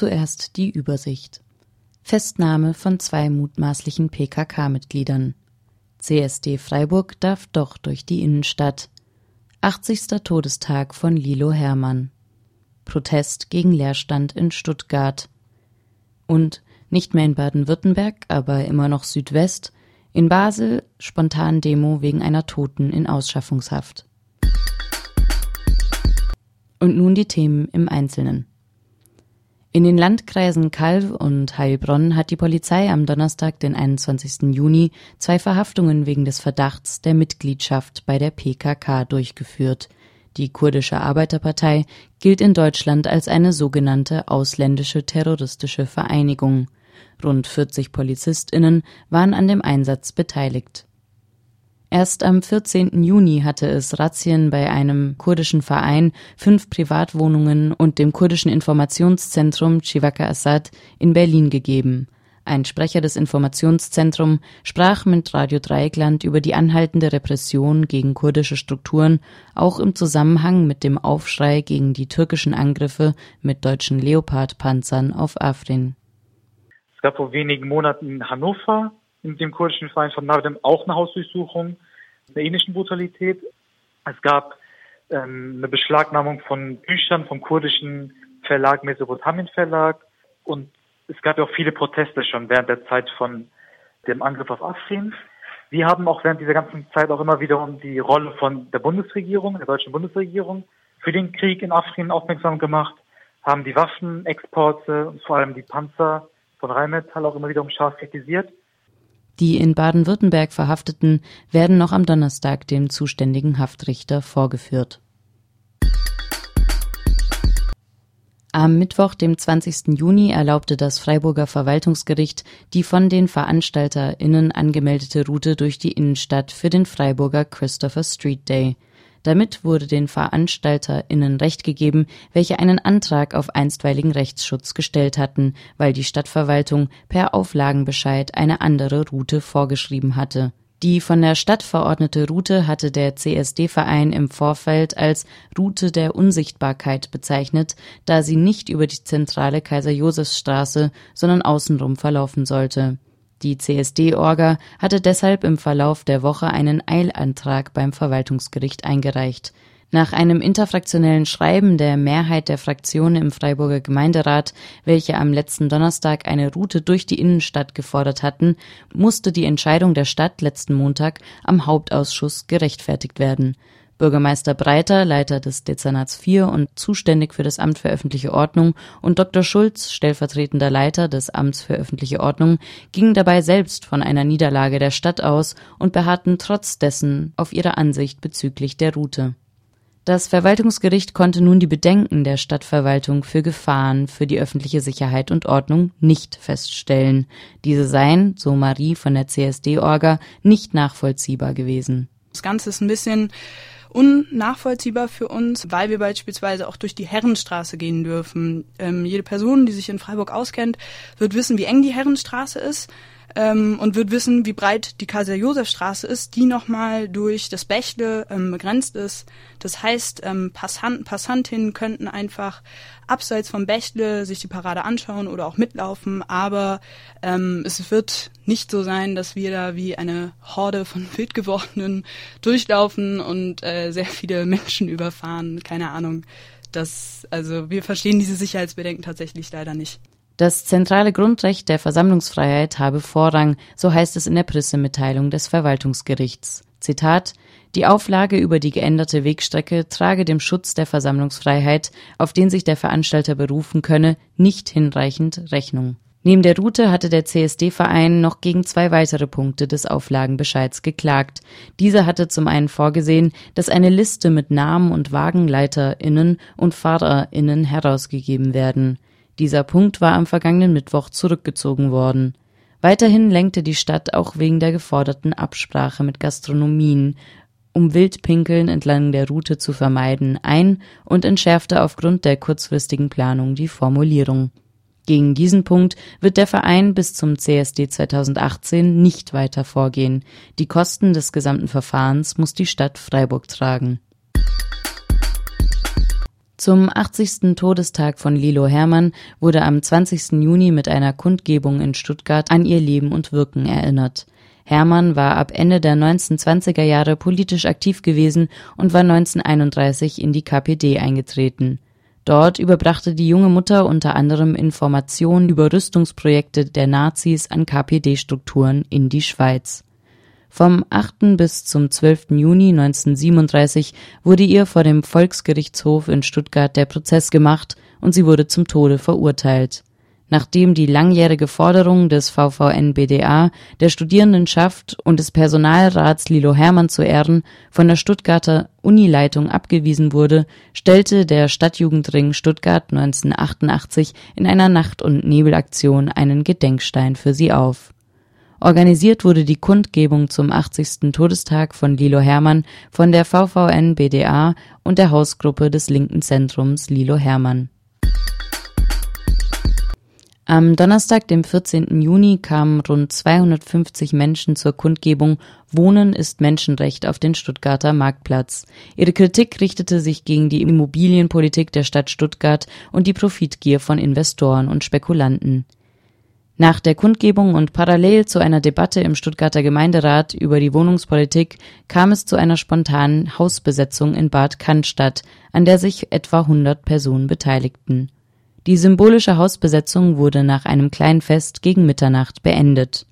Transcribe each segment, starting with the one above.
Zuerst die Übersicht. Festnahme von zwei mutmaßlichen PKK-Mitgliedern. CSD Freiburg darf doch durch die Innenstadt. 80. Todestag von Lilo Hermann. Protest gegen Leerstand in Stuttgart. Und nicht mehr in Baden-Württemberg, aber immer noch Südwest, in Basel spontan Demo wegen einer Toten in Ausschaffungshaft. Und nun die Themen im Einzelnen. In den Landkreisen Calw und Heilbronn hat die Polizei am Donnerstag, den 21. Juni, zwei Verhaftungen wegen des Verdachts der Mitgliedschaft bei der PKK durchgeführt. Die kurdische Arbeiterpartei gilt in Deutschland als eine sogenannte ausländische terroristische Vereinigung. Rund 40 PolizistInnen waren an dem Einsatz beteiligt. Erst am 14. Juni hatte es Razzien bei einem kurdischen Verein, fünf Privatwohnungen und dem kurdischen Informationszentrum Chivaka Assad in Berlin gegeben. Ein Sprecher des Informationszentrums sprach mit Radio Dreieckland über die anhaltende Repression gegen kurdische Strukturen, auch im Zusammenhang mit dem Aufschrei gegen die türkischen Angriffe mit deutschen Leopard-Panzern auf Afrin. Es gab vor wenigen Monaten in Hannover in dem kurdischen Verein von Nardem auch eine Hausdurchsuchung einer ähnlichen Brutalität. Es gab ähm, eine Beschlagnahmung von Büchern vom kurdischen Verlag Mesopotamien Verlag und es gab ja auch viele Proteste schon während der Zeit von dem Angriff auf Afrin. Wir haben auch während dieser ganzen Zeit auch immer wieder um die Rolle von der Bundesregierung, der deutschen Bundesregierung für den Krieg in Afrin aufmerksam gemacht, haben die Waffenexporte und vor allem die Panzer von Rheinmetall auch immer wieder um scharf kritisiert. Die in Baden-Württemberg Verhafteten werden noch am Donnerstag dem zuständigen Haftrichter vorgeführt. Am Mittwoch, dem 20. Juni, erlaubte das Freiburger Verwaltungsgericht die von den VeranstalterInnen angemeldete Route durch die Innenstadt für den Freiburger Christopher Street Day. Damit wurde den VeranstalterInnen Recht gegeben, welche einen Antrag auf einstweiligen Rechtsschutz gestellt hatten, weil die Stadtverwaltung per Auflagenbescheid eine andere Route vorgeschrieben hatte. Die von der Stadt verordnete Route hatte der CSD-Verein im Vorfeld als Route der Unsichtbarkeit bezeichnet, da sie nicht über die zentrale Kaiser-Josefs-Straße, sondern außenrum verlaufen sollte die CSD-Orga hatte deshalb im Verlauf der Woche einen Eilantrag beim Verwaltungsgericht eingereicht. Nach einem interfraktionellen Schreiben der Mehrheit der Fraktionen im Freiburger Gemeinderat, welche am letzten Donnerstag eine Route durch die Innenstadt gefordert hatten, musste die Entscheidung der Stadt letzten Montag am Hauptausschuss gerechtfertigt werden Bürgermeister Breiter, Leiter des Dezernats 4 und zuständig für das Amt für öffentliche Ordnung, und Dr. Schulz, stellvertretender Leiter des Amts für öffentliche Ordnung, gingen dabei selbst von einer Niederlage der Stadt aus und beharrten trotz dessen auf ihre Ansicht bezüglich der Route. Das Verwaltungsgericht konnte nun die Bedenken der Stadtverwaltung für Gefahren für die öffentliche Sicherheit und Ordnung nicht feststellen. Diese seien, so Marie von der CSD-Orga, nicht nachvollziehbar gewesen. Das Ganze ist ein bisschen unnachvollziehbar für uns, weil wir beispielsweise auch durch die Herrenstraße gehen dürfen. Ähm, jede Person, die sich in Freiburg auskennt, wird wissen, wie eng die Herrenstraße ist ähm, und wird wissen, wie breit die Kaiser-Josef-Straße ist, die nochmal durch das Bächle ähm, begrenzt ist. Das heißt, ähm, Passanten, Passantinnen könnten einfach abseits vom Bächle sich die Parade anschauen oder auch mitlaufen, aber ähm, es wird nicht so sein, dass wir da wie eine Horde von Wildgewordenen durchlaufen und äh, sehr viele Menschen überfahren. Keine Ahnung. Das, also wir verstehen diese Sicherheitsbedenken tatsächlich leider nicht. Das zentrale Grundrecht der Versammlungsfreiheit habe Vorrang, so heißt es in der Pressemitteilung des Verwaltungsgerichts. Zitat Die Auflage über die geänderte Wegstrecke trage dem Schutz der Versammlungsfreiheit, auf den sich der Veranstalter berufen könne, nicht hinreichend Rechnung. Neben der Route hatte der CSD-Verein noch gegen zwei weitere Punkte des Auflagenbescheids geklagt. Dieser hatte zum einen vorgesehen, dass eine Liste mit Namen und WagenleiterInnen und FahrerInnen herausgegeben werden. Dieser Punkt war am vergangenen Mittwoch zurückgezogen worden. Weiterhin lenkte die Stadt auch wegen der geforderten Absprache mit Gastronomien, um Wildpinkeln entlang der Route zu vermeiden, ein und entschärfte aufgrund der kurzfristigen Planung die Formulierung. Gegen diesen Punkt wird der Verein bis zum CSD 2018 nicht weiter vorgehen. Die Kosten des gesamten Verfahrens muss die Stadt Freiburg tragen Zum 80. Todestag von Lilo Hermann wurde am 20. Juni mit einer Kundgebung in Stuttgart an ihr Leben und Wirken erinnert. Hermann war ab Ende der 1920er Jahre politisch aktiv gewesen und war 1931 in die KPD eingetreten. Dort überbrachte die junge Mutter unter anderem Informationen über Rüstungsprojekte der Nazis an KPD-Strukturen in die Schweiz vom 8. bis zum 12. Juni 1937 wurde ihr vor dem Volksgerichtshof in Stuttgart der Prozess gemacht und sie wurde zum Tode verurteilt. Nachdem die langjährige Forderung des VVN-BDA, der Studierendenschaft und des Personalrats Lilo Hermann zu Ehren von der Stuttgarter Unileitung abgewiesen wurde, stellte der Stadtjugendring Stuttgart 1988 in einer Nacht- und Nebelaktion einen Gedenkstein für sie auf Organisiert wurde die Kundgebung zum 80. Todestag von Lilo Hermann von der VVN-BDA und der Hausgruppe des linken Zentrums Lilo Hermann. Am Donnerstag, dem 14. Juni, kamen rund 250 Menschen zur Kundgebung Wohnen ist Menschenrecht auf den Stuttgarter Marktplatz. Ihre Kritik richtete sich gegen die Immobilienpolitik der Stadt Stuttgart und die Profitgier von Investoren und Spekulanten. Nach der Kundgebung und parallel zu einer Debatte im Stuttgarter Gemeinderat über die Wohnungspolitik kam es zu einer spontanen Hausbesetzung in Bad Cannstatt, an der sich etwa 100 Personen beteiligten. Die symbolische Hausbesetzung wurde nach einem kleinen Fest gegen Mitternacht beendet.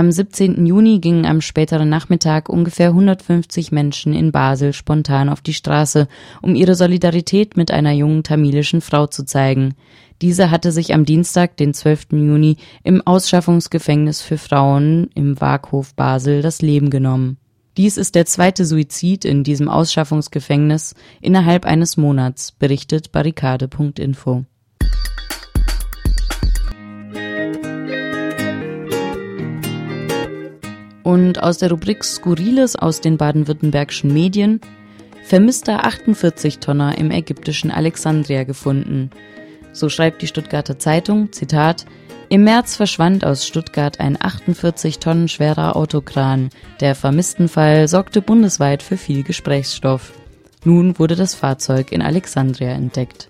Am 17. Juni gingen am späteren Nachmittag ungefähr 150 Menschen in Basel spontan auf die Straße, um ihre Solidarität mit einer jungen tamilischen Frau zu zeigen. Diese hatte sich am Dienstag, den 12. Juni, im Ausschaffungsgefängnis für Frauen im Waaghof Basel das Leben genommen. Dies ist der zweite Suizid in diesem Ausschaffungsgefängnis innerhalb eines Monats, berichtet barrikade.info. Und aus der Rubrik Skurriles aus den baden-württembergischen Medien vermisster 48-Tonner im ägyptischen Alexandria gefunden. So schreibt die Stuttgarter Zeitung, Zitat, im März verschwand aus Stuttgart ein 48 Tonnen schwerer Autokran. Der Vermisstenfall sorgte bundesweit für viel Gesprächsstoff. Nun wurde das Fahrzeug in Alexandria entdeckt.